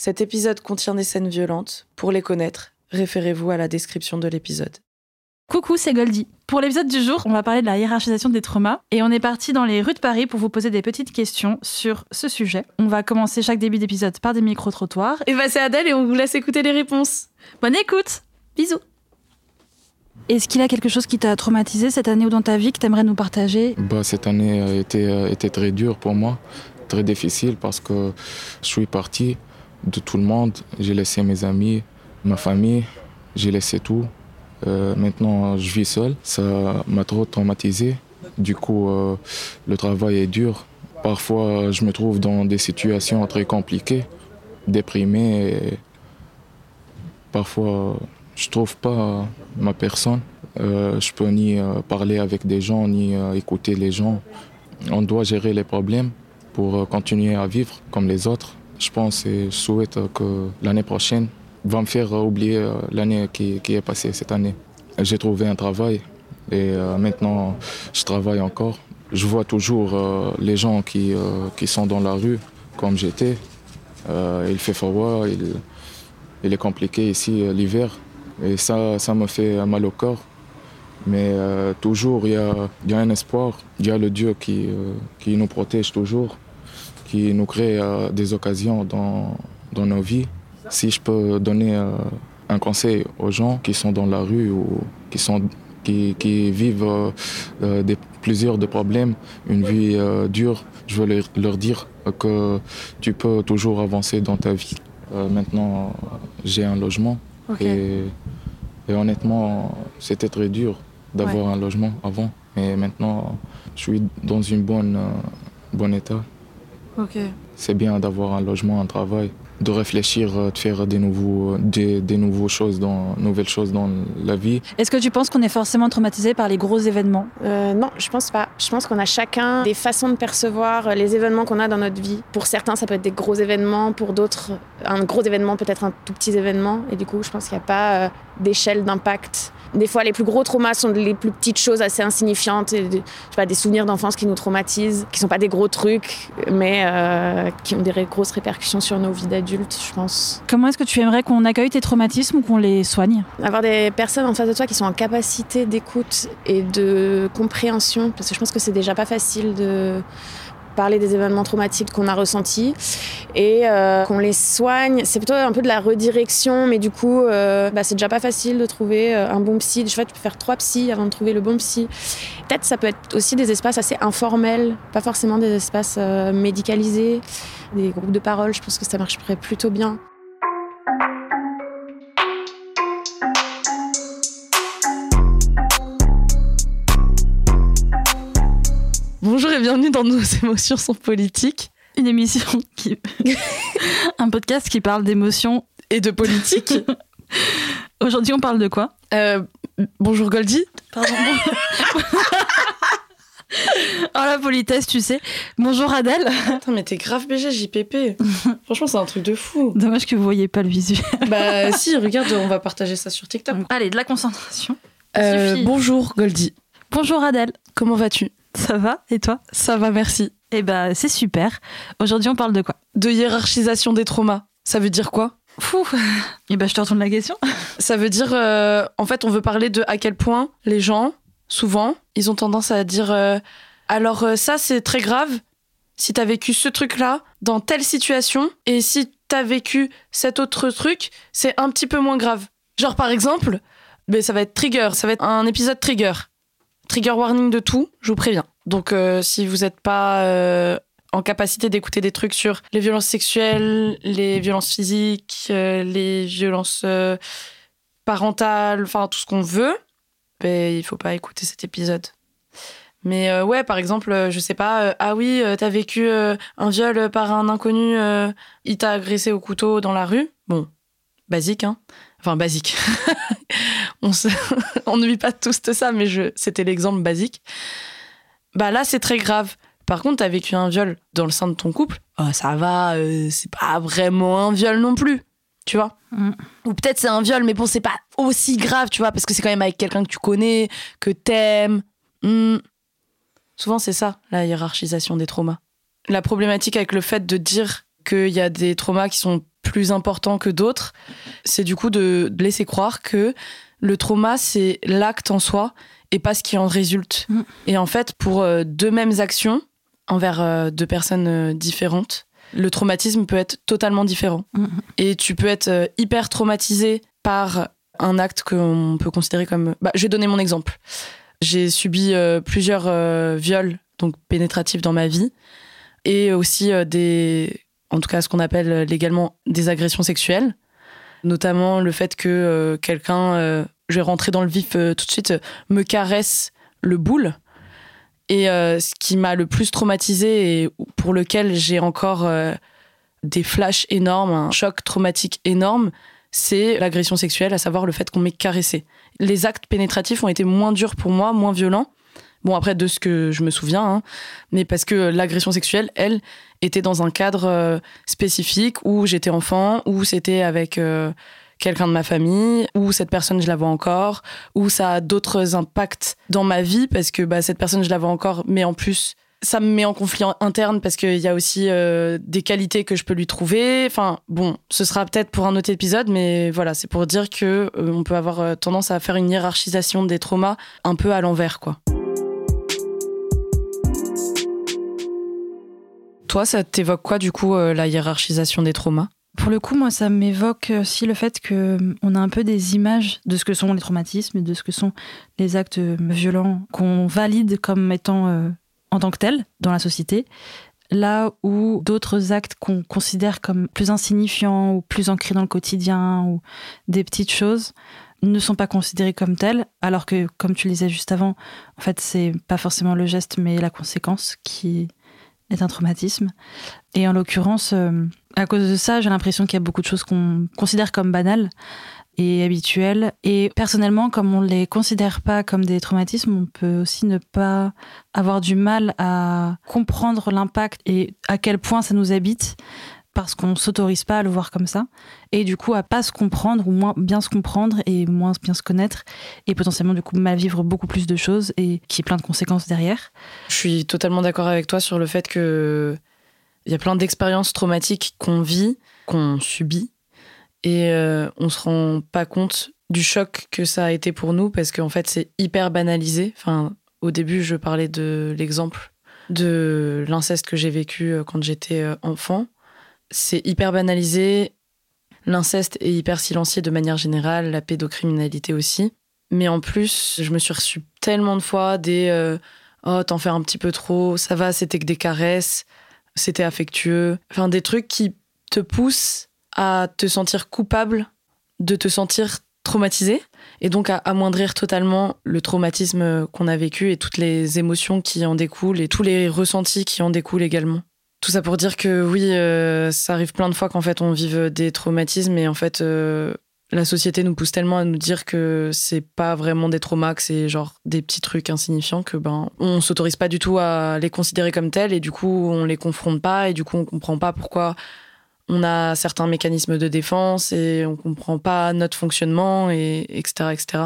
Cet épisode contient des scènes violentes. Pour les connaître, référez-vous à la description de l'épisode. Coucou, c'est Goldie. Pour l'épisode du jour, on va parler de la hiérarchisation des traumas et on est parti dans les rues de Paris pour vous poser des petites questions sur ce sujet. On va commencer chaque début d'épisode par des micro-trottoirs. Et bah c'est Adèle et on vous laisse écouter les réponses. Bonne écoute Bisous Est-ce qu'il y a quelque chose qui t'a traumatisé cette année ou dans ta vie que t'aimerais nous partager? Bah, cette année a été, a été très dure pour moi, très difficile parce que je suis parti de tout le monde. J'ai laissé mes amis, ma famille, j'ai laissé tout. Euh, maintenant, je vis seul. Ça m'a trop traumatisé. Du coup, euh, le travail est dur. Parfois, je me trouve dans des situations très compliquées, déprimé. Et parfois, je trouve pas ma personne. Euh, je peux ni euh, parler avec des gens, ni écouter les gens. On doit gérer les problèmes pour continuer à vivre comme les autres. Je pense et je souhaite que l'année prochaine va me faire oublier euh, l'année qui, qui est passée cette année. J'ai trouvé un travail et euh, maintenant je travaille encore. Je vois toujours euh, les gens qui, qui sont dans la rue comme j'étais. Il fait froid, il, il est compliqué ici l'hiver et ça, ça me fait mal au corps. Mais toujours, il y a, y a un espoir. Il y a le Dieu qui, qui nous protège toujours, qui nous crée euh, des occasions dans, dans nos vies. Si je peux donner euh, un conseil aux gens qui sont dans la rue ou qui, sont, qui, qui vivent euh, des, plusieurs de problèmes, une vie dure, je veux leur, leur dire que tu peux toujours avancer dans ta vie. Maintenant, j'ai un logement et, et honnêtement, c'était très dur d'avoir un logement avant. Mais maintenant, je suis dans une bonne, bon état. C'est bien d'avoir un logement, un travail, de réfléchir, euh, de faire des nouveaux, des, des nouveaux choses dans, nouvelles choses dans la vie. Est-ce que tu penses qu'on est forcément traumatisé par les gros événements? Euh, non, je pense pas. Je pense qu'on a chacun des façons de percevoir les événements qu'on a dans notre vie. Pour certains, ça peut être des gros événements, pour d'autres, un gros événement peut être un tout petit événement. Et du coup, je pense qu'il n'y a pas euh, d'échelle d'impact. Des fois, les plus gros traumas sont les plus petites choses assez insignifiantes, et, de- je sais pas, des souvenirs d'enfance qui nous traumatisent, qui sont pas des gros trucs, mais euh, qui ont des ré- grosses répercussions sur nos vies d'adultes, je pense. Comment est-ce que tu aimerais qu'on accueille tes traumatismes ou qu'on les soigne? Avoir des personnes en face de toi qui sont en capacité d'écoute et de compréhension, parce que je pense que c'est déjà pas facile de parler des événements traumatiques qu'on a ressentis et euh, qu'on les soigne. C'est plutôt un peu de la redirection, mais du coup, euh, bah, c'est déjà pas facile de trouver euh, un bon psy. Je vois, tu peux faire trois psys avant de trouver le bon psy. Peut-être ça peut être aussi des espaces assez informels, pas forcément des espaces euh, médicalisés, des groupes de parole. Je pense que ça marcherait plutôt bien. Bonjour et bienvenue dans Nos émotions sont politiques Une émission qui. un podcast qui parle d'émotions. et de politique. Aujourd'hui, on parle de quoi? Euh, bonjour Goldie. Pardon. oh la politesse, tu sais. Bonjour Adèle. Attends, mais t'es grave BG JPP. Franchement, c'est un truc de fou. Dommage que vous voyez pas le visuel. bah si, regarde, on va partager ça sur TikTok. Allez, de la concentration. Euh, bonjour Goldie. Bonjour Adèle. Comment vas-tu? Ça va? Et toi? Ça va, merci. Eh ben, c'est super. Aujourd'hui, on parle de quoi? De hiérarchisation des traumas. Ça veut dire quoi? Fou. Eh ben, je te retourne la question. Ça veut dire, euh, en fait, on veut parler de à quel point les gens, souvent, ils ont tendance à dire euh, alors euh, ça, c'est très grave si t'as vécu ce truc-là dans telle situation, et si t'as vécu cet autre truc, c'est un petit peu moins grave. Genre, par exemple, ben, ça va être trigger, ça va être un épisode trigger. Trigger warning de tout, je vous préviens. Donc, euh, si vous n'êtes pas euh, en capacité d'écouter des trucs sur les violences sexuelles, les violences physiques, euh, les violences parentales, enfin tout ce qu'on veut, ben, il faut pas écouter cet épisode. Mais ouais, par exemple, je sais pas, ah oui, t'as vécu un viol par un inconnu, il t'a agressé au couteau dans la rue. Bon, basique, hein. Enfin, basique. on, se- on ne vit pas tous de ça, mais je... c'était l'exemple basique. Bah là, c'est très grave. Par contre, t'as vécu un viol dans le sein de ton couple, oh, ça va, euh, c'est pas vraiment un viol non plus, tu vois. Mm. Ou peut-être c'est un viol, mais bon, c'est pas aussi grave, tu vois, parce que c'est quand même avec quelqu'un que tu connais, que t'aimes. Hmm. Souvent, c'est ça, la hiérarchisation des traumas. La problématique avec le fait de dire qu'il y a des traumas qui sont plus important que d'autres, c'est du coup de laisser croire que le trauma, c'est l'acte en soi et pas ce qui en résulte. Mm. Et en fait, pour euh, deux mêmes actions envers euh, deux personnes euh, différentes, le traumatisme peut être totalement différent. Mm. Et tu peux être hyper traumatisé par un acte qu'on peut considérer comme... Bah, je vais donner mon exemple. J'ai subi euh, plusieurs euh, viols, donc pénétratifs dans ma vie, et aussi euh, des... En tout cas, ce qu'on appelle euh, légalement des agressions sexuelles. Notamment le fait que euh, quelqu'un, euh, je vais rentrer dans le vif tout de suite, me caresse le boule. Et ce qui m'a le plus traumatisé et pour lequel j'ai encore des flashs énormes, un choc traumatique énorme, c'est l'agression sexuelle, à savoir le fait qu'on m'ait caressé. Les actes pénétratifs ont été moins durs pour moi, moins violents. Bon, après, de ce que je me souviens, hein, mais parce que l'agression sexuelle, elle, était dans un cadre euh, spécifique où j'étais enfant, où c'était avec euh, quelqu'un de ma famille, où cette personne, je la vois encore, où ça a d'autres impacts dans ma vie, parce que bah, cette personne, je la vois encore, mais en plus, ça me met en conflit interne parce qu'il y a aussi euh, des qualités que je peux lui trouver. Enfin, bon, ce sera peut-être pour un autre épisode, mais voilà, c'est pour dire que euh, on peut avoir tendance à faire une hiérarchisation des traumas un peu à l'envers, quoi. Toi, ça t'évoque quoi, du coup, euh, la hiérarchisation des traumas? Pour le coup, moi, ça m'évoque aussi le fait que hum, on a un peu des images de ce que sont les traumatismes et de ce que sont les actes euh, violents qu'on valide comme étant euh, en tant que tels dans la société. Là où d'autres actes qu'on considère comme plus insignifiants ou plus ancrés dans le quotidien ou des petites choses ne sont pas considérés comme tels, alors que, comme tu le disais juste avant, en fait, c'est pas forcément le geste, mais la conséquence qui est un traumatisme. Et en l'occurrence, euh, à cause de ça, j'ai l'impression qu'il y a beaucoup de choses qu'on considère comme banales et habituelles. Et personnellement, comme on ne les considère pas comme des traumatismes, on peut aussi ne pas avoir du mal à comprendre l'impact et à quel point ça nous habite parce qu'on s'autorise pas à le voir comme ça et du coup à pas se comprendre ou moins bien se comprendre et moins bien se connaître et potentiellement du coup mal vivre beaucoup plus de choses et qui est plein de conséquences derrière. Je suis totalement d'accord avec toi sur le fait que il y a plein d'expériences traumatiques qu'on vit, qu'on subit, et euh, on se rend pas compte du choc que ça a été pour nous parce qu'en fait c'est hyper banalisé. Enfin, au début, je parlais de l'exemple de l'inceste que j'ai vécu euh, quand j'étais euh, enfant. C'est hyper banalisé. L'inceste est hyper silencieux de manière générale, la pédocriminalité aussi. Mais en plus, je me suis reçue tellement de fois des euh, Oh, t'en fais un petit peu trop, ça va, c'était que des caresses, c'était affectueux. Enfin, des trucs qui te poussent à te sentir coupable de te sentir traumatisé et donc à amoindrir totalement le traumatisme qu'on a vécu et toutes les émotions qui en découlent et tous les ressentis qui en découlent également. Tout ça pour dire que oui, euh, ça arrive plein de fois qu'en fait on vive des traumatismes et en fait euh, la société nous pousse tellement à nous dire que c'est pas vraiment des traumas, que c'est genre des petits trucs insignifiants que ben on s'autorise pas du tout à les considérer comme tels et du coup on les confronte pas et du coup on comprend pas pourquoi on a certains mécanismes de défense et on comprend pas notre fonctionnement et etc etc.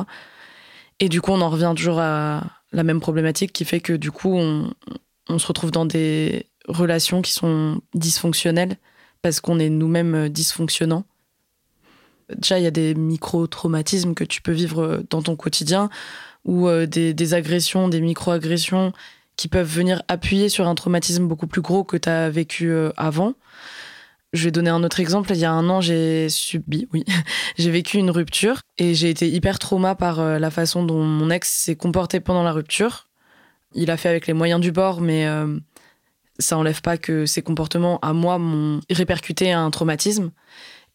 Et du coup on en revient toujours à la même problématique qui fait que du coup on, on se retrouve dans des relations qui sont dysfonctionnelles parce qu'on est nous-mêmes dysfonctionnants. Déjà, il y a des micro-traumatismes que tu peux vivre dans ton quotidien ou euh, des, agressions, des micro-agressions qui peuvent venir appuyer sur un traumatisme beaucoup plus gros que tu as vécu euh, avant. Je vais donner un autre exemple. Il y a un an, j'ai subi, oui, j'ai vécu une rupture et j'ai été hyper trauma par euh, la façon dont mon ex s'est comporté pendant la rupture. Il a fait avec les moyens du bord, mais euh, ça enlève pas que ses comportements à moi m'ont répercuté un traumatisme.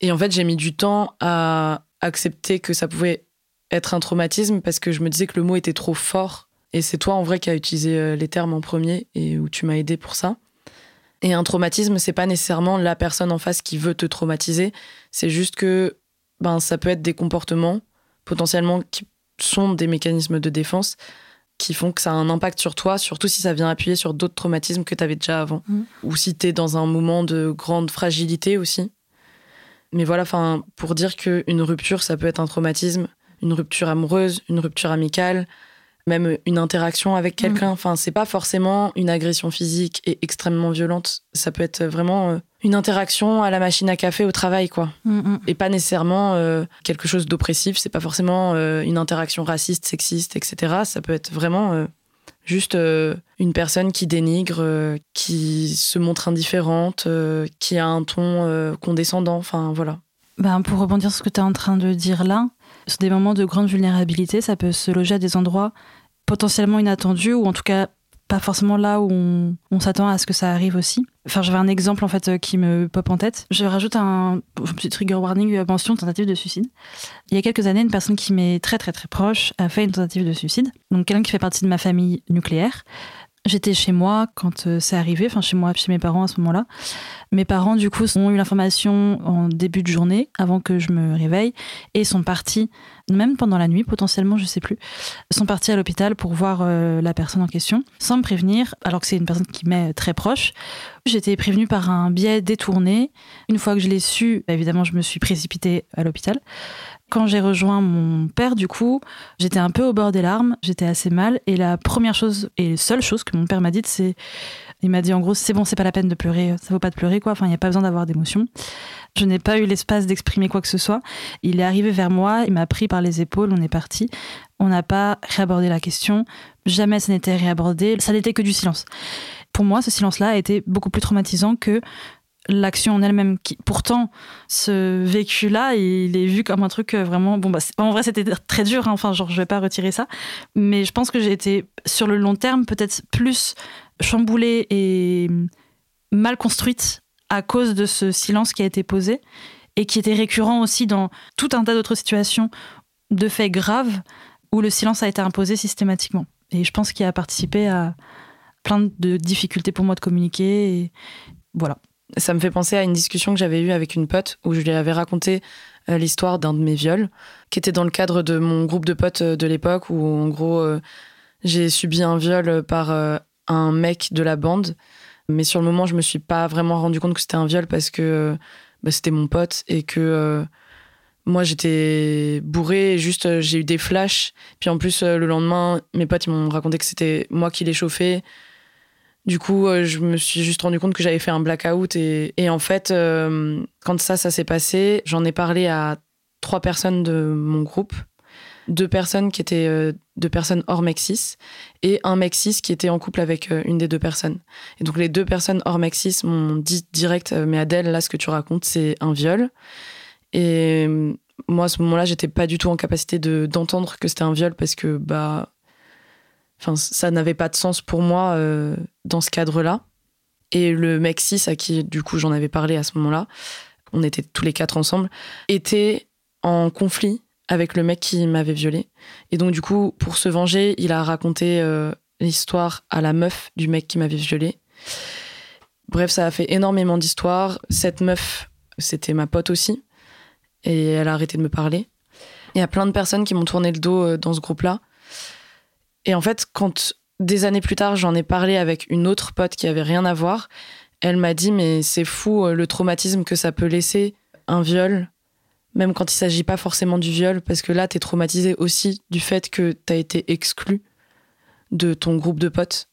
Et en fait, j'ai mis du temps à accepter que ça pouvait être un traumatisme parce que je me disais que le mot était trop fort. Et c'est toi, en vrai, qui as utilisé euh, les termes en premier et où tu m'as aidé pour ça. Et un traumatisme, c'est pas nécessairement la personne en face qui veut te traumatiser. C'est juste que ben, ça peut être des comportements potentiellement qui sont des mécanismes de défense qui font que ça a un impact sur toi, surtout si ça vient appuyer sur d'autres traumatismes que tu avais déjà avant. Mm. Ou si tu es dans un moment de grande fragilité aussi. Mais voilà, enfin, pour dire qu'une rupture, ça peut être un traumatisme, une rupture amoureuse, une rupture amicale, même une interaction avec quelqu'un. Enfin, c'est pas forcément une agression physique et extrêmement violente. Ça peut être vraiment euh, une interaction à la machine à café au travail, quoi. Mm, mm. Et pas nécessairement euh, quelque chose d'oppressif. C'est pas forcément euh, une interaction raciste, sexiste, etc. Ça peut être vraiment euh, juste une personne qui dénigre, qui se montre indifférente, qui a un ton condescendant. Enfin, voilà. Ben, pour rebondir sur ce que tu es en train de dire là, sur des moments de grande vulnérabilité, ça peut se loger à des endroits potentiellement inattendus ou en tout cas pas forcément là où on, s'attend à ce que ça arrive aussi. Enfin, j'avais un exemple en fait euh, qui me pop en tête. Je rajoute un, un petit trigger warning euh, mention tentative de suicide. Il y a quelques années, une personne qui m'est très très très proche a fait une tentative de suicide. Donc quelqu'un qui fait partie de ma famille nucléaire. J'étais chez moi quand euh, c'est arrivé, enfin chez moi, chez mes parents à ce moment-là. Mes parents, du coup, ont eu l'information en début de journée, avant que je me réveille, et sont partis, même pendant la nuit, potentiellement, je sais plus, sont partis à l'hôpital pour voir euh, la personne en question, sans me prévenir, alors que c'est une personne qui m'est très proche. J'étais prévenue par un biais détourné. Une fois que je l'ai su, évidemment, je me suis précipitée à l'hôpital. Quand j'ai rejoint mon père, du coup, j'étais un peu au bord des larmes, j'étais assez mal, et la première chose et seule chose que mon père m'a dite, c'est il m'a dit en gros, c'est bon, c'est pas la peine de pleurer, ça vaut pas de pleurer, quoi. Enfin, il n'y a pas besoin d'avoir d'émotions. Je n'ai pas eu l'espace d'exprimer quoi que ce soit. Il est arrivé vers moi, il m'a pris par les épaules, on est parti. On n'a pas réabordé la question. Jamais ça n'était réabordé. Ça n'était que du silence. Pour moi, ce silence-là a été beaucoup plus traumatisant que l'action en elle-même. Qui, pourtant, ce vécu-là, il est vu comme un truc euh, vraiment. Bon, bah, en vrai, c'était très dur. hein. Enfin, genre, je vais pas retirer ça. Mais je pense que j'ai été, sur le long terme, peut-être plus chamboulée et mal construite à cause de ce silence qui a été posé et qui était récurrent aussi dans tout un tas d'autres situations de faits graves où le silence a été imposé systématiquement. Et je pense qu'il a participé à plein de difficultés pour moi de communiquer. Et voilà. Ça me fait penser à une discussion que j'avais eue avec une pote où je lui avais raconté euh, l'histoire d'un de mes viols, qui était dans le cadre de mon groupe de potes euh, de l'époque où, en gros, euh, j'ai subi un viol par un mec de la bande. Mais sur le moment, je me suis pas vraiment rendu compte que c'était un viol parce que bah, c'était mon pote et que moi j'étais bourrée et juste j'ai eu des flashs. Puis en plus, le lendemain, mes potes m'ont raconté que c'était moi qui l'ai chauffé. Du coup, euh, je me suis juste rendu compte que j'avais fait un blackout. Et, et en fait, euh, quand ça, ça s'est passé, j'en ai parlé à trois personnes de mon groupe. Deux personnes qui étaient euh, deux personnes hors mec cis et un mec cis qui était en couple avec euh, une des deux personnes. Et donc les deux personnes hors mec cis m'ont dit direct, mais Adèle, là, ce que tu racontes, c'est un viol. Et moi, à ce moment-là, j'étais pas du tout en capacité de d'entendre que c'était un viol parce que bah, enfin, ça n'avait pas de sens pour moi euh, dans ce cadre-là. Et le mec cis à qui du coup j'en avais parlé à ce moment-là, on était tous les quatre ensemble, était en conflit avec le mec qui m'avait violé. Et donc du coup, pour se venger, il a raconté euh, l'histoire à la meuf du mec qui m'avait violé. Bref, ça a fait énormément d'histoires. Cette meuf, c'était ma pote aussi. Et elle a arrêté de me parler. Il y a plein de personnes qui m'ont tourné le dos euh, dans ce groupe-là. Et en fait, quand des années plus tard, j'en ai parlé avec une autre pote qui avait rien à voir, elle m'a dit Mais c'est fou euh, le traumatisme que ça peut laisser un viol, même quand il s'agit pas forcément du viol, parce que là, t'es traumatisé aussi du fait que t'as été exclu de ton groupe de potes.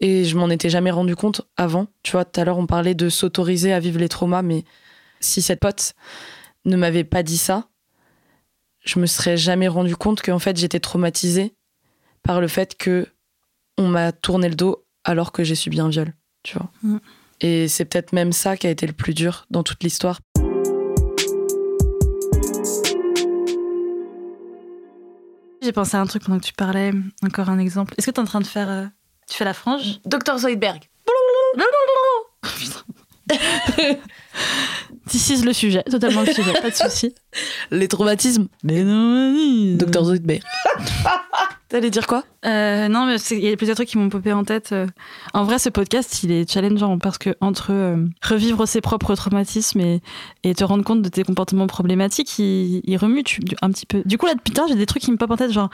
Et je m'en étais jamais rendu compte avant. Tu vois, tout à l'heure, on parlait de s'autoriser à vivre les traumas, mais si cette pote ne m'avait pas dit ça, je me serais jamais rendu compte qu'en fait, j'étais traumatisée par le fait que on m'a tourné le dos alors que j'ai subi un viol, tu vois. Mm. Et c'est peut-être même ça qui a été le plus dur dans toute l'histoire. J'ai pensé à un truc pendant que tu parlais. Encore un exemple. Est-ce que tu es en train de faire. euh, Tu fais la frange? Docteur Zoidberg. Tissise le sujet, totalement le sujet, pas de souci. Les traumatismes. Mais non, vas-y. Docteur Zoidberg. T'allais dire quoi? Euh, non, mais il y a plusieurs trucs qui m'ont popé en tête. euh. En vrai, ce podcast, il est challengeant parce que entre euh, revivre ses propres traumatismes et, te rendre compte de tes comportements problématiques, il, remue un petit peu. Du coup, là, depuis tard, j'ai des trucs qui me popent en tête, genre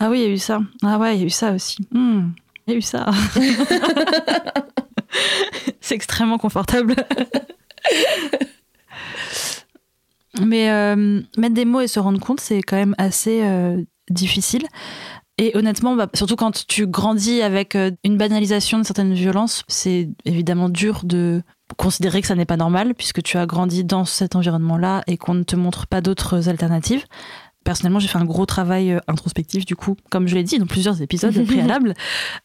Ah oui, il y a eu ça. Ah ouais, il y a eu ça aussi. Hmm, Il y a eu ça. c'est extrêmement confortable. Mais mettre des mots et se rendre compte, c'est quand même assez difficile. Et honnêtement, bah, surtout quand tu grandis avec euh, une banalisation de certaines violences, c'est évidemment dur de considérer que ça n'est pas normal puisque tu as grandi dans cet environnement-là et qu'on ne te montre pas d'autres alternatives. Personnellement, j'ai fait un gros travail euh, introspectif, du coup, comme je l'ai dit dans plusieurs épisodes préalables,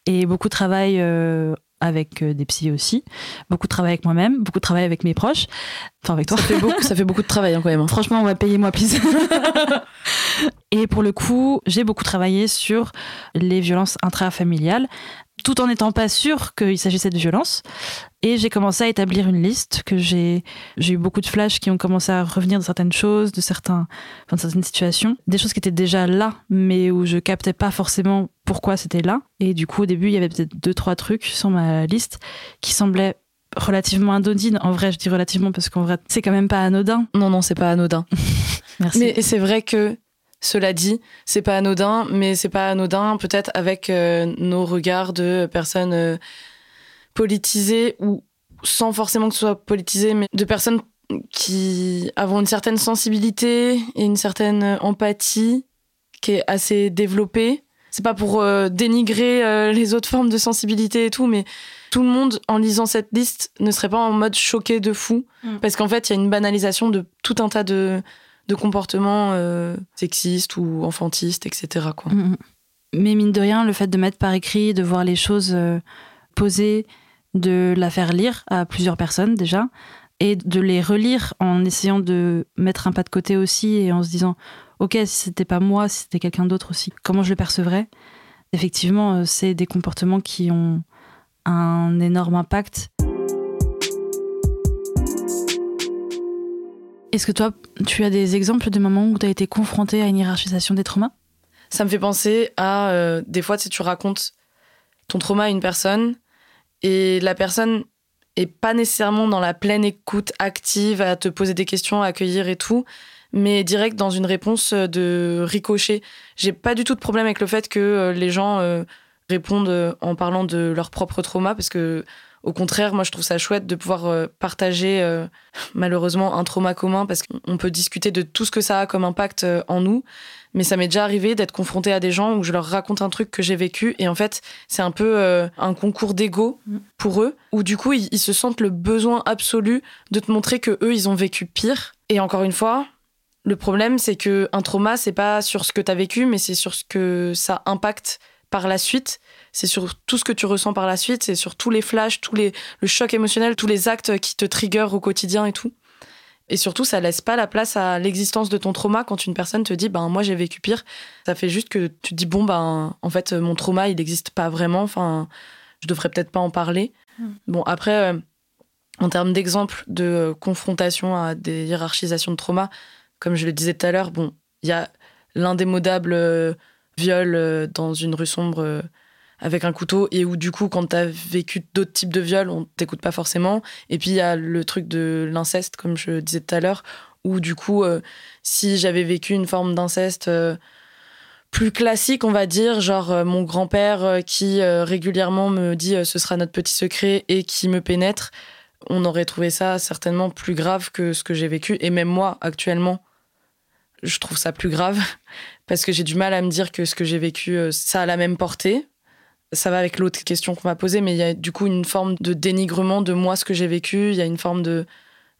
et beaucoup de travail euh, avec des psys aussi, beaucoup de travail avec moi-même, beaucoup de travail avec mes proches, enfin avec toi. Ça fait beaucoup, ça fait beaucoup de travail hein, quand même. hein. Franchement, on va payer moi plus. et pour le coup, j'ai beaucoup travaillé sur les violences intrafamiliales, tout en n'étant pas sûre qu'il s'agissait de violences. Et j'ai commencé à établir une liste que j'ai j'ai eu beaucoup de flashs qui ont commencé à revenir de certaines choses, de certains enfin, de certaines situations, des choses qui étaient déjà là, mais où je captais pas forcément pourquoi c'était là. Et du coup, au début, il y avait peut-être deux trois trucs sur ma liste qui semblaient relativement anodines. En vrai, je dis relativement parce qu'en vrai, c'est quand même pas anodin. Non, non, c'est pas anodin. Merci. Mais c'est vrai que, cela dit, c'est pas anodin, mais c'est pas anodin peut-être avec euh, nos regards de personnes euh, politisées ou sans forcément que ce soit politisé, mais de personnes qui avons une certaine sensibilité et une certaine empathie qui est assez développée. C'est pas pour euh, dénigrer les autres formes de sensibilité et tout, mais tout le monde, en lisant cette liste, ne serait pas en mode choqué de fou. Mm. Parce qu'en fait, il y a une banalisation de tout un tas de, de comportements euh, sexistes ou enfantistes, etc. Quoi. Mm, mm. Mais mine de rien, le fait de mettre par écrit, de voir les choses euh, posées, de la faire lire à plusieurs personnes déjà, et de les relire en essayant de mettre un pas de côté aussi et en se disant, ok, si c'était pas moi, si c'était quelqu'un d'autre aussi, comment je le percevrais? Effectivement, euh, c'est des comportements qui ont un énorme impact. Est-ce que toi, tu as des exemples de moments où tu as été confronté à une hiérarchisation des traumas? Ça me fait penser à euh, des fois, si tu racontes ton trauma à une personne et la personne est pas nécessairement dans la pleine écoute active à te poser des questions, à accueillir et tout, mais direct dans une réponse de ricochet. J'ai pas du tout de problème avec le fait que euh, les gens euh, répondent euh, en parlant de leur propre trauma parce que au contraire, moi je trouve ça chouette de pouvoir euh, partager euh, malheureusement un trauma commun parce qu'on peut discuter de tout ce que ça a comme impact euh, en nous. Mais ça m'est déjà arrivé d'être confrontée à des gens où je leur raconte un truc que j'ai vécu et en fait c'est un peu euh, un concours d'ego Mm. pour eux où du coup ils, ils se sentent le besoin absolu de te montrer que eux ils ont vécu pire. Et encore une fois, le problème c'est que un trauma c'est pas sur ce que t'as vécu mais c'est sur ce que ça impacte par la suite. C'est sur tout ce que tu ressens par la suite, c'est sur tous les flashs, tous les le choc émotionnel, tous les actes qui te triggerent au quotidien et tout. Et surtout, ça laisse pas la place à l'existence de ton trauma quand une personne te dit ben moi j'ai vécu pire. Ça fait juste que tu te dis bon ben en fait mon trauma il n'existe pas vraiment. Enfin, je devrais peut-être pas en parler. Mm. Bon après, euh, en termes d'exemple de confrontation à des hiérarchisations de trauma, comme je le disais tout à l'heure, bon il y a l'indémodable euh, viol euh, dans une rue sombre. euh, avec un couteau et où du coup quand t'as vécu d'autres types de viols on t'écoute pas forcément et puis il y a le truc de l'inceste comme je disais tout à l'heure où du coup euh, si j'avais vécu une forme d'inceste plus classique on va dire genre mon grand-père qui régulièrement me dit ce sera notre petit secret et qui me pénètre on aurait trouvé ça certainement plus grave que ce que j'ai vécu et même moi actuellement je trouve ça plus grave parce que j'ai du mal à me dire que ce que j'ai vécu euh, ça a la même portée ça va avec l'autre question qu'on m'a posée, mais il y a du coup une forme de dénigrement de moi, ce que j'ai vécu. Il y a une forme de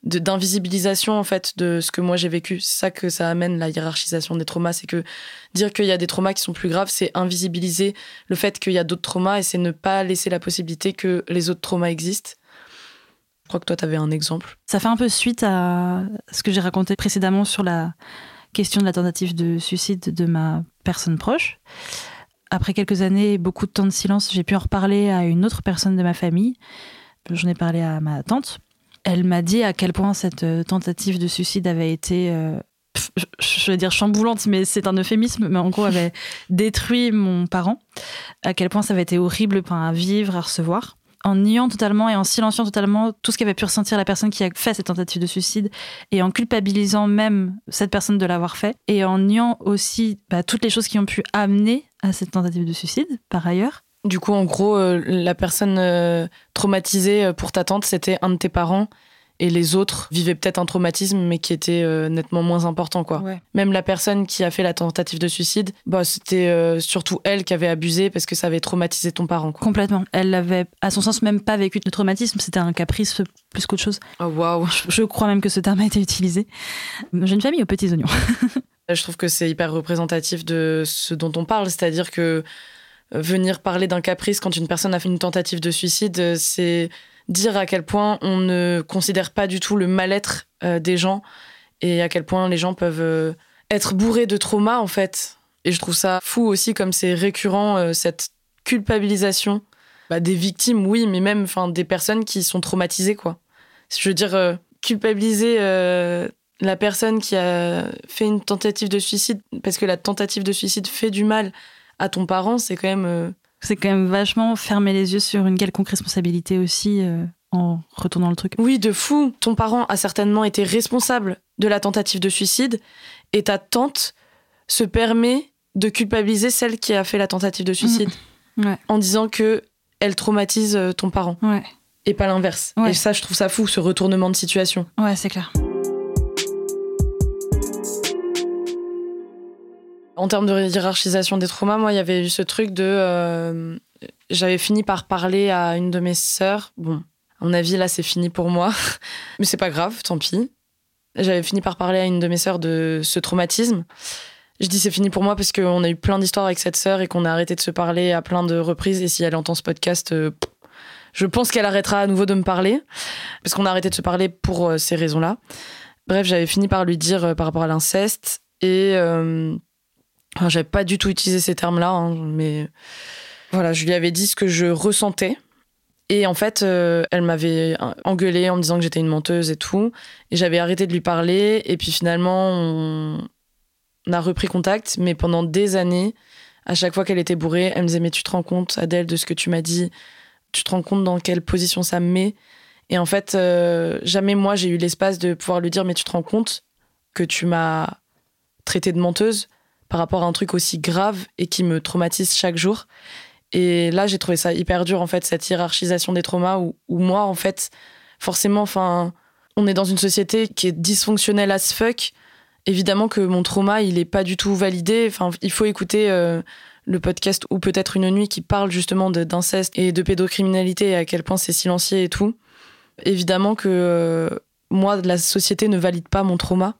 d'invisibilisation en fait de ce que moi j'ai vécu. C'est ça que ça amène la hiérarchisation des traumas, c'est que dire qu'il y a des traumas qui sont plus graves, c'est invisibiliser le fait qu'il y a d'autres traumas et c'est ne pas laisser la possibilité que les autres traumas existent. Je crois que toi, tu avais un exemple. Ça fait un peu suite à ce que j'ai raconté précédemment sur la question de la tentative de suicide de ma personne proche. Après quelques années beaucoup de temps de silence, j'ai pu en reparler à une autre personne de ma famille. J'en ai parlé à ma tante. Elle m'a dit à quel point cette euh, tentative de suicide avait été, euh, je- vais dire chamboulante, mais c'est un euphémisme, mais en gros avait détruit mon parent. À quel point ça avait été horrible à vivre, à recevoir en niant totalement et en silenciant totalement tout ce qu'avait pu ressentir la personne qui a fait cette tentative de suicide et en culpabilisant même cette personne de l'avoir fait et en niant aussi bah, toutes les choses qui ont pu amener à cette tentative de suicide par ailleurs. Du coup, en gros, euh, la personne euh, traumatisée euh, pour ta tante, c'était un de tes parents et les autres vivaient peut-être un traumatisme, mais qui était euh, nettement moins important, quoi. Ouais. Même la personne qui a fait la tentative de suicide, bah, c'était euh, surtout elle qui avait abusé parce que ça avait traumatisé ton parent, quoi. Complètement. Elle l'avait, à son sens, même pas vécu de traumatisme. C'était un caprice plus qu'autre chose. Oh, waouh. Je, je crois même que ce terme a été utilisé. J'ai une famille aux petits oignons. Je trouve que c'est hyper représentatif de ce dont on parle, c'est-à-dire que euh, venir parler d'un caprice quand une personne a fait une tentative de suicide, euh, c'est dire à quel point on ne considère pas du tout le mal-être euh, des gens et à quel point les gens peuvent euh, être bourrés de trauma en fait. Et je trouve ça fou aussi comme c'est récurrent euh, cette culpabilisation bah, des victimes, oui, mais même enfin des personnes qui sont traumatisées quoi. Je veux dire culpabiliser la personne qui a fait une tentative de suicide parce que la tentative de suicide fait du mal à ton parent, c'est quand même C'est quand même vachement fermer les yeux sur une quelconque responsabilité aussi euh, en retournant le truc. Oui, de fou. Ton parent a certainement été responsable de la tentative de suicide et ta tante se permet de culpabiliser celle qui a fait la tentative de suicide Ouais. en disant que elle traumatise euh, ton parent Ouais, et pas l'inverse. Ouais. Et ça, je trouve ça fou, ce retournement de situation. ouais, c'est clair. En termes de hiérarchisation des traumas, moi, il y avait eu ce truc de. euh, J'avais fini par parler à une de mes sœurs. Bon, à mon avis, là, c'est fini pour moi. Mais c'est pas grave, tant pis. J'avais fini par parler à une de mes sœurs de ce traumatisme. Je dis c'est fini pour moi parce qu'on a eu plein d'histoires avec cette sœur et qu'on a arrêté de se parler à plein de reprises. Et si elle entend ce podcast, euh, je pense qu'elle arrêtera à nouveau de me parler. Parce qu'on a arrêté de se parler pour euh, ces raisons-là. Bref, j'avais fini par lui dire par rapport à l'inceste. Et. Euh, Enfin, j'avais pas du tout utilisé ces termes-là, hein, mais voilà, je lui avais dit ce que je ressentais. Et en fait, euh, elle m'avait engueulé en me disant que j'étais une menteuse et tout. Et j'avais arrêté de lui parler. Et puis finalement, on, on a repris contact. Mais pendant des années, à chaque fois qu'elle était bourrée, elle me disait Mais tu te rends compte, Adèle, de ce que tu m'as dit? Tu te rends compte dans quelle position ça me met? Et en fait, euh, jamais moi, j'ai eu l'espace de pouvoir lui dire Mais tu te rends compte que tu m'as traité de menteuse? Par rapport à un truc aussi grave et qui me traumatise chaque jour. Et là, j'ai trouvé ça hyper dur, en fait, cette hiérarchisation des traumas où, moi, en fait, forcément, enfin, on est dans une société qui est dysfonctionnelle as fuck. Évidemment que mon trauma, il est pas du tout validé. Enfin, il faut écouter euh, le podcast ou peut-être une nuit qui parle justement d'inceste et de pédocriminalité et à quel point c'est silencieux et tout. Évidemment que euh, moi, la société ne valide pas mon trauma.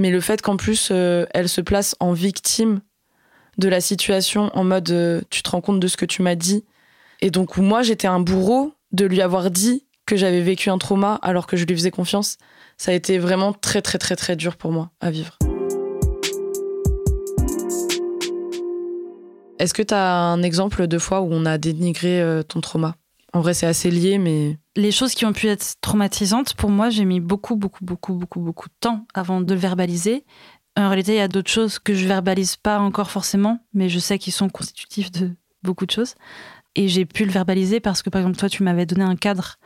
Mais le fait qu'en plus, euh, elle se place en victime de la situation, en mode euh, tu te rends compte de ce que tu m'as dit. Et donc, moi, j'étais un bourreau de lui avoir dit que j'avais vécu un trauma alors que je lui faisais confiance, ça a été vraiment très, très, très, très dur pour moi à vivre. Est-ce que tu as un exemple de fois où on a dénigré euh, ton trauma? En vrai, c'est assez lié, mais. Les choses qui ont pu être traumatisantes, pour moi, j'ai mis beaucoup, beaucoup, beaucoup, beaucoup, beaucoup de temps avant de le verbaliser. En réalité, il y a d'autres choses que je verbalise pas encore forcément, mais je sais qu'ils sont constitutifs de beaucoup de choses. Et j'ai pu le verbaliser parce que, par exemple, toi, tu m'avais donné un cadre.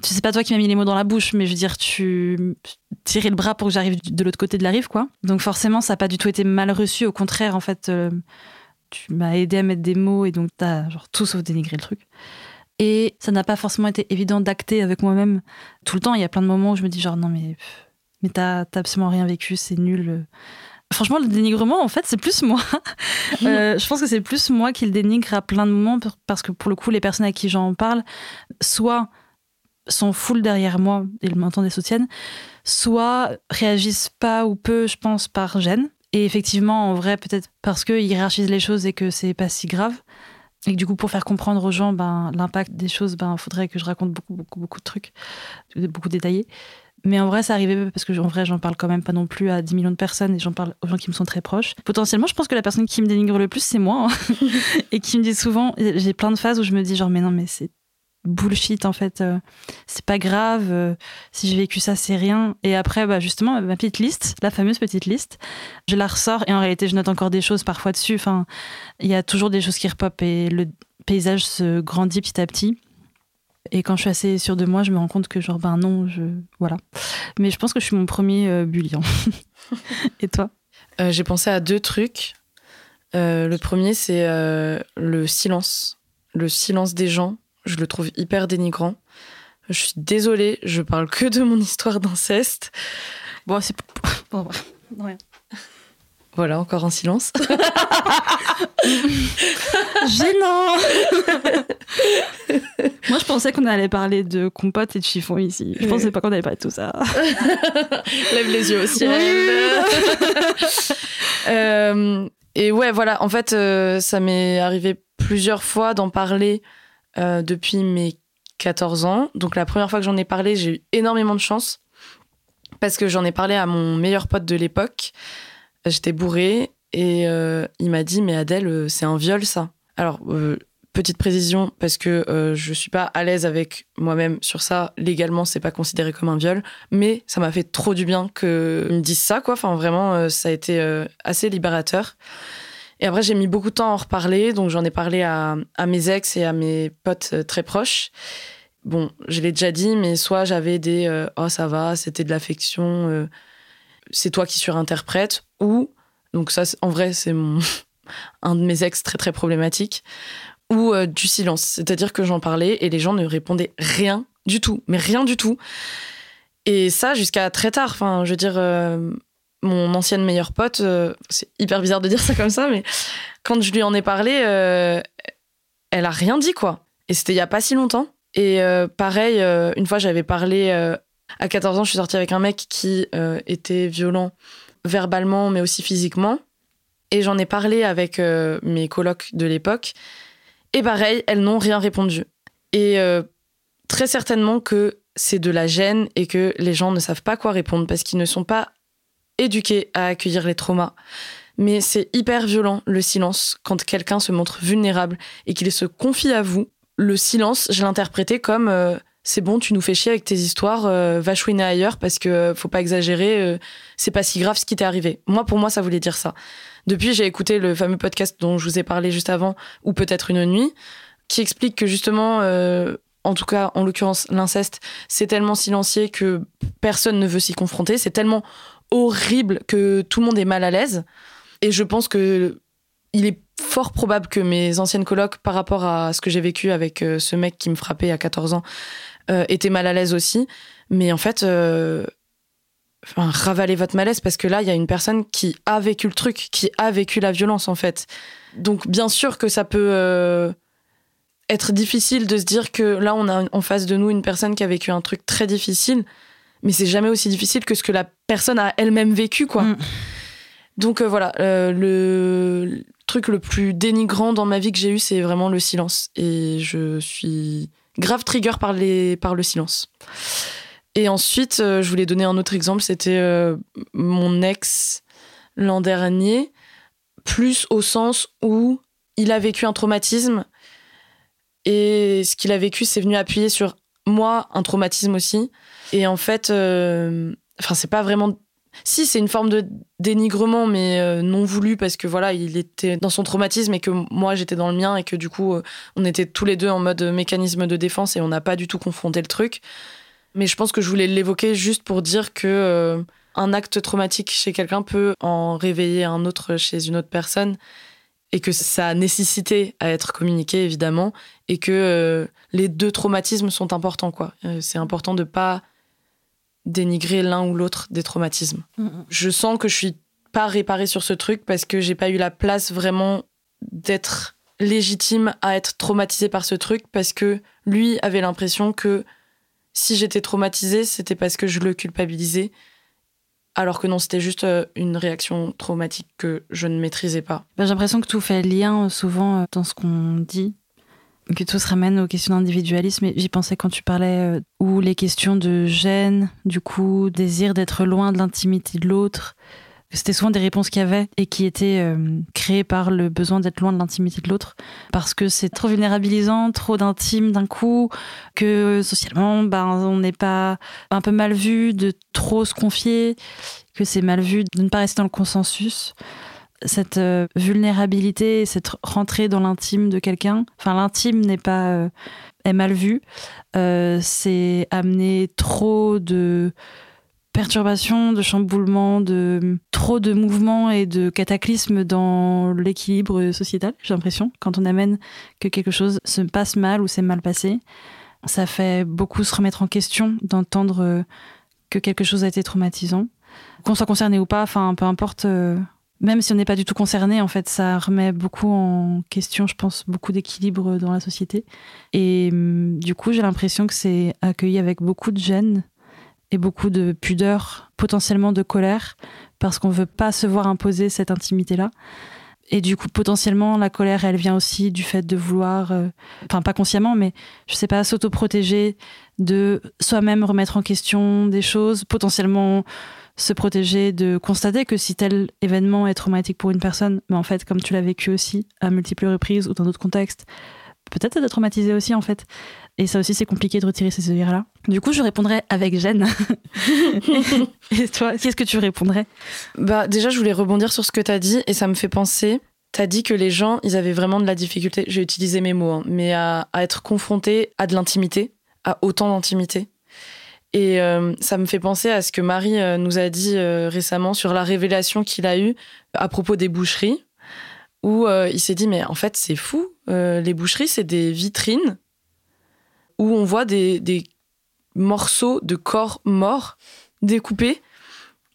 C'est pas toi qui m'as mis les mots dans la bouche, mais je veux dire, tu tirais le bras pour que j'arrive de l'autre côté de la rive, quoi. Donc forcément, ça n'a pas du tout été mal reçu. Au contraire, en fait, euh, tu m'as aidé à mettre des mots et donc t'as genre tout sauf dénigré le truc. Et ça n'a pas forcément été évident d'acter avec moi-même tout le temps. Il y a plein de moments où je me dis genre non mais mais t'as absolument rien vécu, c'est nul. Franchement, le dénigrement, en fait, c'est plus moi. Euh, je pense que c'est plus moi qui le dénigre à plein de moments parce que pour le coup, les personnes à qui j'en parle, soit sont full derrière moi et le menton des soutiennent, soit réagissent pas ou peu, je pense, par gêne. Et effectivement, en vrai, peut-être parce qu'ils hiérarchisent les choses et que c'est pas si grave. Et que du coup, pour faire comprendre aux gens ben, l'impact des choses, ben, faudrait que je raconte beaucoup, beaucoup, beaucoup de trucs, beaucoup détaillés. Mais en vrai, ça arrivait parce que en vrai, j'en parle quand même pas non plus à 10 millions de personnes et j'en parle aux gens qui me sont très proches. Potentiellement, je pense que la personne qui me dénigre le plus, c'est moi. hein. et qui me dit souvent, j'ai plein de phases où je me dis genre, mais non, mais c'est bullshit en fait. euh, c'est pas grave. euh, si j'ai vécu ça, c'est rien. Et après, bah, justement, ma petite liste, la fameuse petite liste, je la ressors et en réalité, je note encore des choses parfois dessus. Enfin, il y a toujours des choses qui repopent et le paysage se grandit petit à petit. Et quand je suis assez sûre de moi, je me rends compte que genre ben non, je voilà. Mais je pense que je suis mon premier euh, bullion. et toi? Euh, J'ai pensé à deux trucs. Le premier, c'est le silence. Le silence des gens. Je le trouve hyper dénigrant. Je suis désolée, je parle que de mon histoire d'inceste. Bon, c'est. Bon, bref. rien. Voilà, encore un silence. Gênant Moi, je pensais qu'on allait parler de compote et de chiffon ici. Je Oui. pensais pas qu'on allait parler de tout ça. Lève les yeux au ciel. Euh, et ouais, voilà, en fait, euh, ça m'est arrivé plusieurs fois d'en parler euh, depuis mes 14 ans. Donc la première fois que j'en ai parlé, j'ai eu énormément de chance parce que j'en ai parlé à mon meilleur pote de l'époque. J'étais bourrée et euh, il m'a dit mais Adèle, euh, c'est un viol ça. Alors petite précision parce que euh, je suis pas à l'aise avec moi-même sur ça. Légalement, c'est pas considéré comme un viol, mais ça m'a fait trop du bien qu'ils me disent ça quoi. Enfin vraiment, ça a été assez libérateur. Et après, j'ai mis beaucoup de temps à en reparler, donc j'en ai parlé à, à mes ex et à mes potes euh, très proches. Bon, je l'ai déjà dit, mais soit j'avais des euh, oh ça va, c'était de l'affection, euh, c'est toi qui surinterprètes, ou donc ça, en vrai, c'est mon un de mes ex très très problématique, ou du silence, c'est-à-dire que j'en parlais et les gens ne répondaient rien du tout, mais rien du tout. Et ça jusqu'à très tard. Enfin, je veux dire, mon ancienne meilleure pote, euh, c'est hyper bizarre de dire ça comme ça, mais quand je lui en ai parlé, euh, elle a rien dit quoi. Et c'était il y a pas si longtemps. Et euh, pareil, une fois j'avais parlé à 14 ans, je suis sortie avec un mec qui était violent verbalement, mais aussi physiquement. Et j'en ai parlé avec mes colocs de l'époque. Et pareil, elles n'ont rien répondu. Et très certainement que c'est de la gêne et que les gens ne savent pas quoi répondre parce qu'ils ne sont pas éduqués à accueillir les traumas. Mais c'est hyper violent le silence quand quelqu'un se montre vulnérable et qu'il se confie à vous. Le silence, je l'interprétais comme euh, c'est bon, tu nous fais chier avec tes histoires, euh, va chouiner ailleurs parce que euh, faut pas exagérer, euh, c'est pas si grave ce qui t'est arrivé. Moi, pour moi, ça voulait dire ça. Depuis, j'ai écouté le fameux podcast dont je vous ai parlé juste avant, ou peut-être une nuit, qui explique que justement, euh, en tout cas, en l'occurrence, l'inceste, c'est tellement silencieux que personne ne veut s'y confronter. C'est tellement horrible que tout le monde est mal à l'aise. Et je pense que il est fort probable que mes anciennes colocs, par rapport à ce que j'ai vécu avec euh, ce mec qui me frappait à 14 ans, euh, étaient mal à l'aise aussi. Mais en fait, euh, ravalez votre malaise parce que là, il y a une personne qui a vécu le truc, qui a vécu la violence en fait. Donc bien sûr que ça peut être difficile de se dire que là, on a en face de nous une personne qui a vécu un truc très difficile, mais c'est jamais aussi difficile que ce que la personne a elle-même vécu, quoi. Mm. Donc euh, voilà, euh, le truc le plus dénigrant dans ma vie que j'ai eu, c'est vraiment le silence. Et je suis grave trigger par, les, par le silence. Et ensuite, euh, je voulais donner un autre exemple, c'était mon ex l'an dernier, plus au sens où il a vécu un traumatisme et ce qu'il a vécu, c'est venu appuyer sur moi, un traumatisme aussi. Et en fait, euh, enfin, c'est pas vraiment. Si, c'est une forme de dénigrement, mais euh, non voulu, parce que voilà, il était dans son traumatisme et que moi, j'étais dans le mien, et que du coup, euh, on était tous les deux en mode mécanisme de défense et on n'a pas du tout confronté le truc. Mais je pense que je voulais l'évoquer juste pour dire que un acte traumatique chez quelqu'un peut en réveiller un autre chez une autre personne et que ça a nécessité à être communiqué évidemment et que euh, les deux traumatismes sont importants quoi. Euh, c'est important de pas dénigrer l'un ou l'autre des traumatismes. Je sens que je suis pas réparée sur ce truc parce que j'ai pas eu la place vraiment d'être légitime à être traumatisée par ce truc parce que lui avait l'impression que si j'étais traumatisée, c'était parce que je le culpabilisais alors que non, c'était juste euh, une réaction traumatique que je ne maîtrisais pas. Ben, J'ai l'impression que tout fait lien souvent dans ce qu'on dit, que tout se ramène aux questions d'individualisme. J'y pensais quand tu parlais, euh, ou les questions de gêne, du coup, désir d'être loin de l'intimité de l'autre. C'était souvent des réponses qu'il y avait et qui étaient euh, créées par le besoin d'être loin de l'intimité de l'autre. Parce que c'est trop vulnérabilisant, trop d'intime d'un coup, que socialement, ben, on n'est pas un peu mal vu de trop se confier, que c'est mal vu de ne pas rester dans le consensus cette euh, vulnérabilité, cette rentrée dans l'intime de quelqu'un, enfin l'intime n'est pas euh, est mal vu, euh, c'est amener trop de perturbations, de chamboulements, de trop de mouvements et de cataclysmes dans l'équilibre sociétal. J'ai l'impression quand on amène que quelque chose se passe mal ou s'est mal passé. Ça fait beaucoup se remettre en question d'entendre que quelque chose a été traumatisant. Qu'on soit concerné ou pas, enfin, peu importe. Même si on n'est pas du tout concerné, en fait, ça remet beaucoup en question, je pense, beaucoup d'équilibre dans la société. Et hum, du coup, j'ai l'impression que c'est accueilli avec beaucoup de gêne et beaucoup de pudeur, potentiellement de colère, parce qu'on veut pas se voir imposer cette intimité-là. Et du coup, potentiellement, la colère, elle vient aussi du fait de vouloir, euh, enfin pas consciemment, mais je sais pas, s'autoprotéger, de soi-même remettre en question des choses, potentiellement se protéger de constater que si tel événement est traumatique pour une personne, mais en fait, comme tu l'as vécu aussi à multiples reprises ou dans d'autres contextes, peut-être être traumatisé aussi en fait. Et ça aussi, c'est compliqué de retirer ces œillères-là. Du coup, je répondrais avec gêne. et toi, qu'est-ce que tu répondrais? Bah, déjà, je voulais rebondir sur ce que tu as dit et ça me fait penser. Tu as dit que les gens, ils avaient vraiment de la difficulté, j'ai utilisé mes mots, hein, mais à, à être confrontés à de l'intimité, à autant d'intimité. Et euh, ça me fait penser à ce que Marie euh, nous a dit euh, récemment sur la révélation qu'il a eue à propos des boucheries, où euh, il s'est dit, mais en fait, c'est fou, les boucheries, c'est des vitrines où on voit des, des morceaux de corps morts découpés,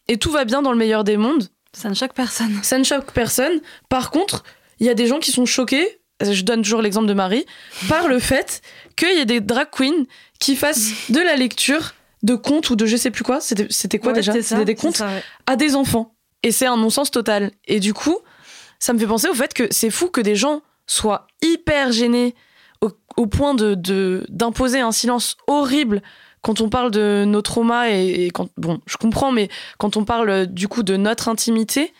et tout va bien dans le meilleur des mondes. Ça ne choque personne. Ça ne choque personne. Par contre, il y a des gens qui sont choqués, je donne toujours l'exemple de Marie, par le fait qu'il y ait des drag queens qui fassent de la lecture de contes ou de je sais plus quoi. C'était c'était quoi déjà C'était des contes à des enfants. Et c'est un non-sens total. Et du coup, ça me fait penser au fait que c'est fou que des gens soient hyper gênés au, au point de de- d'imposer un silence horrible quand on parle de nos traumas et, et quand bon, je comprends, mais quand on parle euh, du coup de notre intimité.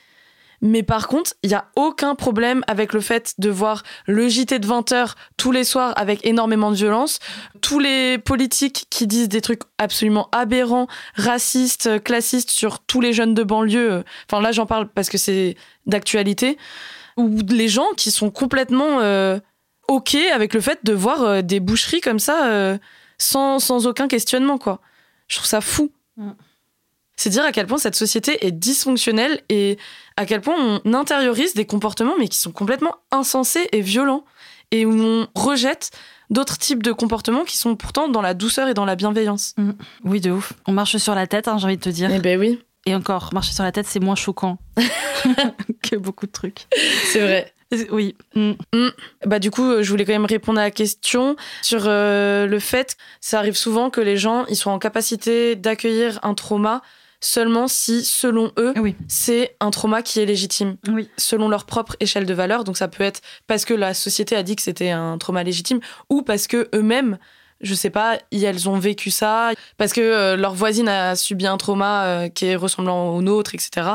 Mais par contre, il y a aucun problème avec le fait de voir le JT de 20h tous les soirs avec énormément de violence, tous les politiques qui disent des trucs absolument aberrants, racistes, euh, classistes sur tous les jeunes de banlieue. euh, Enfin là, j'en parle parce que c'est d'actualité. Ou les gens qui sont complètement euh, OK avec le fait de voir des boucheries comme ça sans, sans aucun questionnement, quoi. Je trouve ça fou. Mm. C'est dire à quel point cette société est dysfonctionnelle et à quel point on intériorise des comportements mais qui sont complètement insensés et violents et où on rejette d'autres types de comportements qui sont pourtant dans la douceur et dans la bienveillance. Oui, de ouf. On marche sur la tête, hein, j'ai envie de te dire. Eh ben oui, Et encore, marcher sur la tête, c'est moins choquant que beaucoup de trucs. c'est vrai. Oui. Mm. Bah du coup, euh, je voulais quand même répondre à la question sur euh, le fait que ça arrive souvent que les gens ils soient en capacité d'accueillir un trauma seulement si, selon eux, Oui. c'est un trauma qui est légitime. Oui. selon leur propre échelle de valeur. Donc ça peut être parce que la société a dit que c'était un trauma légitime ou parce que eux-mêmes, je sais pas, y- elles ont vécu ça, parce que euh, leur voisine a subi un trauma euh, qui est ressemblant au nôtre, etc.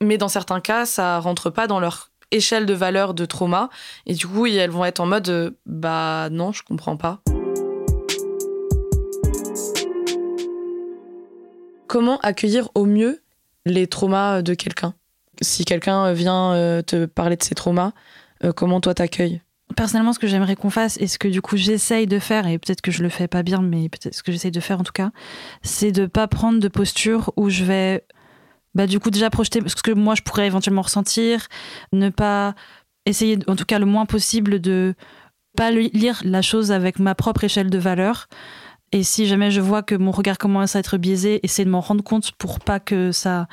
Mais dans certains cas, ça rentre pas dans leur échelle de valeur de trauma et du coup elles vont être en mode euh, bah non je comprends pas comment accueillir au mieux les traumas de quelqu'un si quelqu'un vient euh, te parler de ses traumas, euh, comment toi t'accueilles? Personnellement, ce que j'aimerais qu'on fasse, et ce que du coup j'essaye de faire, et peut-être que je le fais pas bien, mais peut-être ce que j'essaye de faire en tout cas, c'est de pas prendre de posture où je vais, bah, du coup, déjà projeter ce que moi je pourrais éventuellement ressentir, ne pas essayer, en tout cas le moins possible, de pas li- lire la chose avec ma propre échelle de valeur. Et si jamais je vois que mon regard commence à être biaisé, essayer de m'en rendre compte pour pas que ça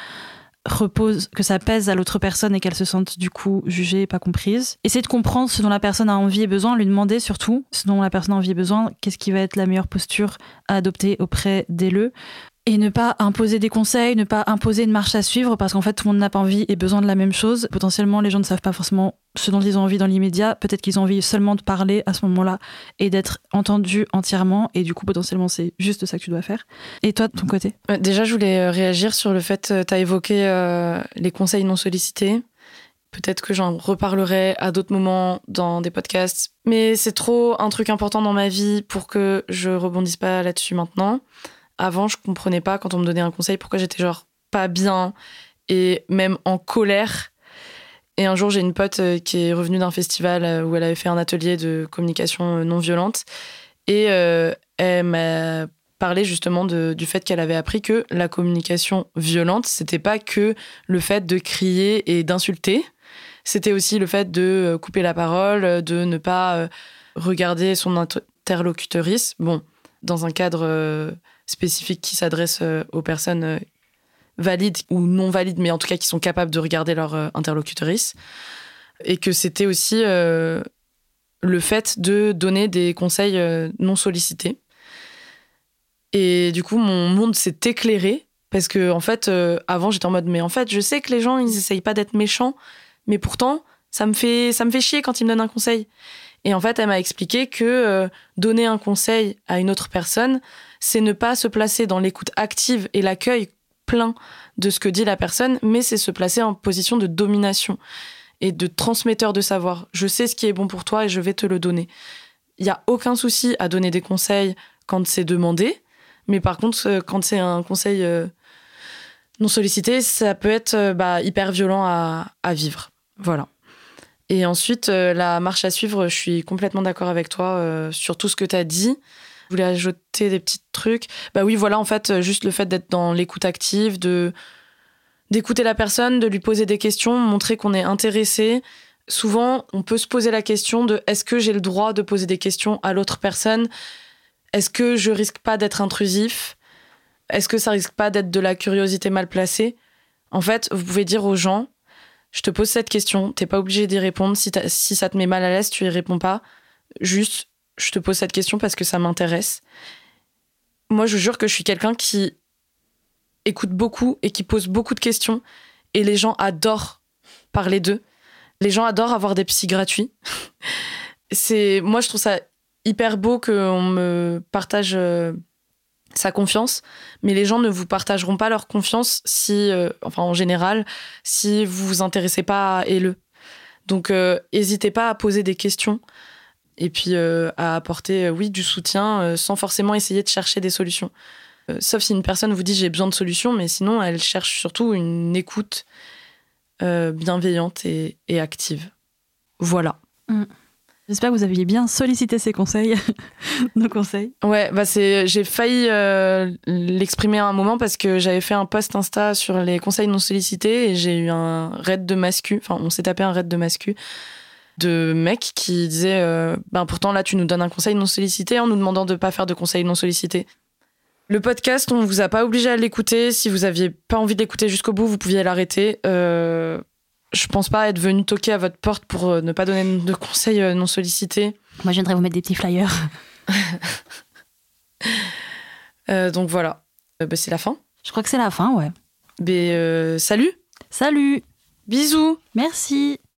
repose, que ça pèse à l'autre personne et qu'elle se sente du coup jugée et pas comprise. Essayer de comprendre ce dont la personne a envie et besoin, lui demander surtout ce dont la personne a envie et besoin, qu'est-ce qui va être la meilleure posture à adopter auprès d'elle. Et ne pas imposer des conseils, ne pas imposer une marche à suivre parce qu'en fait tout le monde n'a pas envie et besoin de la même chose. Potentiellement les gens ne savent pas forcément ce dont ils ont envie dans l'immédiat. Peut-être qu'ils ont envie seulement de parler à ce moment-là et d'être entendus entièrement. Et du coup potentiellement c'est juste ça que tu dois faire. Et toi de ton côté? Euh, Déjà, je voulais euh, réagir sur le fait, tu as évoqué euh, les conseils non sollicités. Peut-être que j'en reparlerai à d'autres moments dans des podcasts. Mais c'est trop un truc important dans ma vie pour que je rebondisse pas là-dessus maintenant. Avant, je comprenais pas quand on me donnait un conseil pourquoi j'étais genre pas bien et même en colère. Et un jour, j'ai une pote euh, qui est revenue d'un festival euh, où elle avait fait un atelier de communication euh, non violente. Et elle m'a parlé justement du fait qu'elle avait appris que la communication violente, c'était pas que le fait de crier et d'insulter, c'était aussi le fait de couper la parole, de ne pas regarder son interlocutrice. Bon, dans un cadre spécifique qui s'adresse aux personnes valides ou non valides, mais en tout cas qui sont capables de regarder leur interlocutrice. Et que c'était aussi le fait de donner des conseils non sollicités. Et du coup, mon monde s'est éclairé parce que, en fait, euh, avant, j'étais en mode, mais en fait, je sais que les gens, ils essayent pas d'être méchants, mais pourtant, ça me fait, ça me fait chier quand ils me donnent un conseil. Et en fait, elle m'a expliqué que euh, donner un conseil à une autre personne, c'est ne pas se placer dans l'écoute active et l'accueil plein de ce que dit la personne, mais c'est se placer en position de domination et de transmetteur de savoir. Je sais ce qui est bon pour toi et je vais te le donner. Il n'y a aucun souci à donner des conseils quand c'est demandé, mais par contre, euh, quand c'est un conseil non sollicité, ça peut être euh, bah, hyper violent à, vivre. Voilà. Et ensuite, euh, la marche à suivre, je suis complètement d'accord avec toi euh, sur tout ce que tu as dit. Je voulais ajouter des petits trucs. Bah oui, voilà, en fait, juste le fait d'être dans l'écoute active, d'écouter la personne, de lui poser des questions, montrer qu'on est intéressé. Souvent, on peut se poser la question de est-ce que j'ai le droit de poser des questions à l'autre personne? Est-ce que je risque pas d'être intrusif? Est-ce que ça risque pas d'être de la curiosité mal placée? En fait, vous pouvez dire aux gens, je te pose cette question, t'es pas obligé d'y répondre. Si, ça te met mal à l'aise, tu y réponds pas. Juste, je te pose cette question parce que ça m'intéresse. Moi, je jure que je suis quelqu'un qui écoute beaucoup et qui pose beaucoup de questions. Et les gens adorent parler d'eux. Les gens adorent avoir des psys gratuits. C'est, moi, je trouve ça hyper beau qu'on me partage euh, sa confiance, mais les gens ne vous partageront pas leur confiance si, euh, enfin en général, si vous vous intéressez pas à le. Donc, euh, n'hésitez pas à poser des questions et puis euh, à apporter, oui, du soutien sans forcément essayer de chercher des solutions. sauf si une personne vous dit j'ai besoin de solutions, mais sinon elle cherche surtout une écoute bienveillante et, active. Voilà. Mm. J'espère que vous aviez bien sollicité ces conseils, nos conseils. Ouais, bah c'est, j'ai failli euh, l'exprimer à un moment parce que j'avais fait un post Insta sur les conseils non sollicités et j'ai eu un raid de mascu, enfin on s'est tapé un raid de mascu de mecs qui disaient euh, ben pourtant là tu nous donnes un conseil non sollicité en nous demandant de pas faire de conseils non sollicités. Le podcast, on vous a pas obligé à l'écouter. Si vous aviez pas envie d'écouter jusqu'au bout, vous pouviez l'arrêter. Euh, je pense pas être venu toquer à votre porte pour euh, ne pas donner de conseils euh, non sollicités. Moi, je viendrais vous mettre des petits flyers. Euh, donc voilà. Bah, c'est la fin. Je crois que c'est la fin, ouais. Mais, salut. Salut. Bisous. Merci.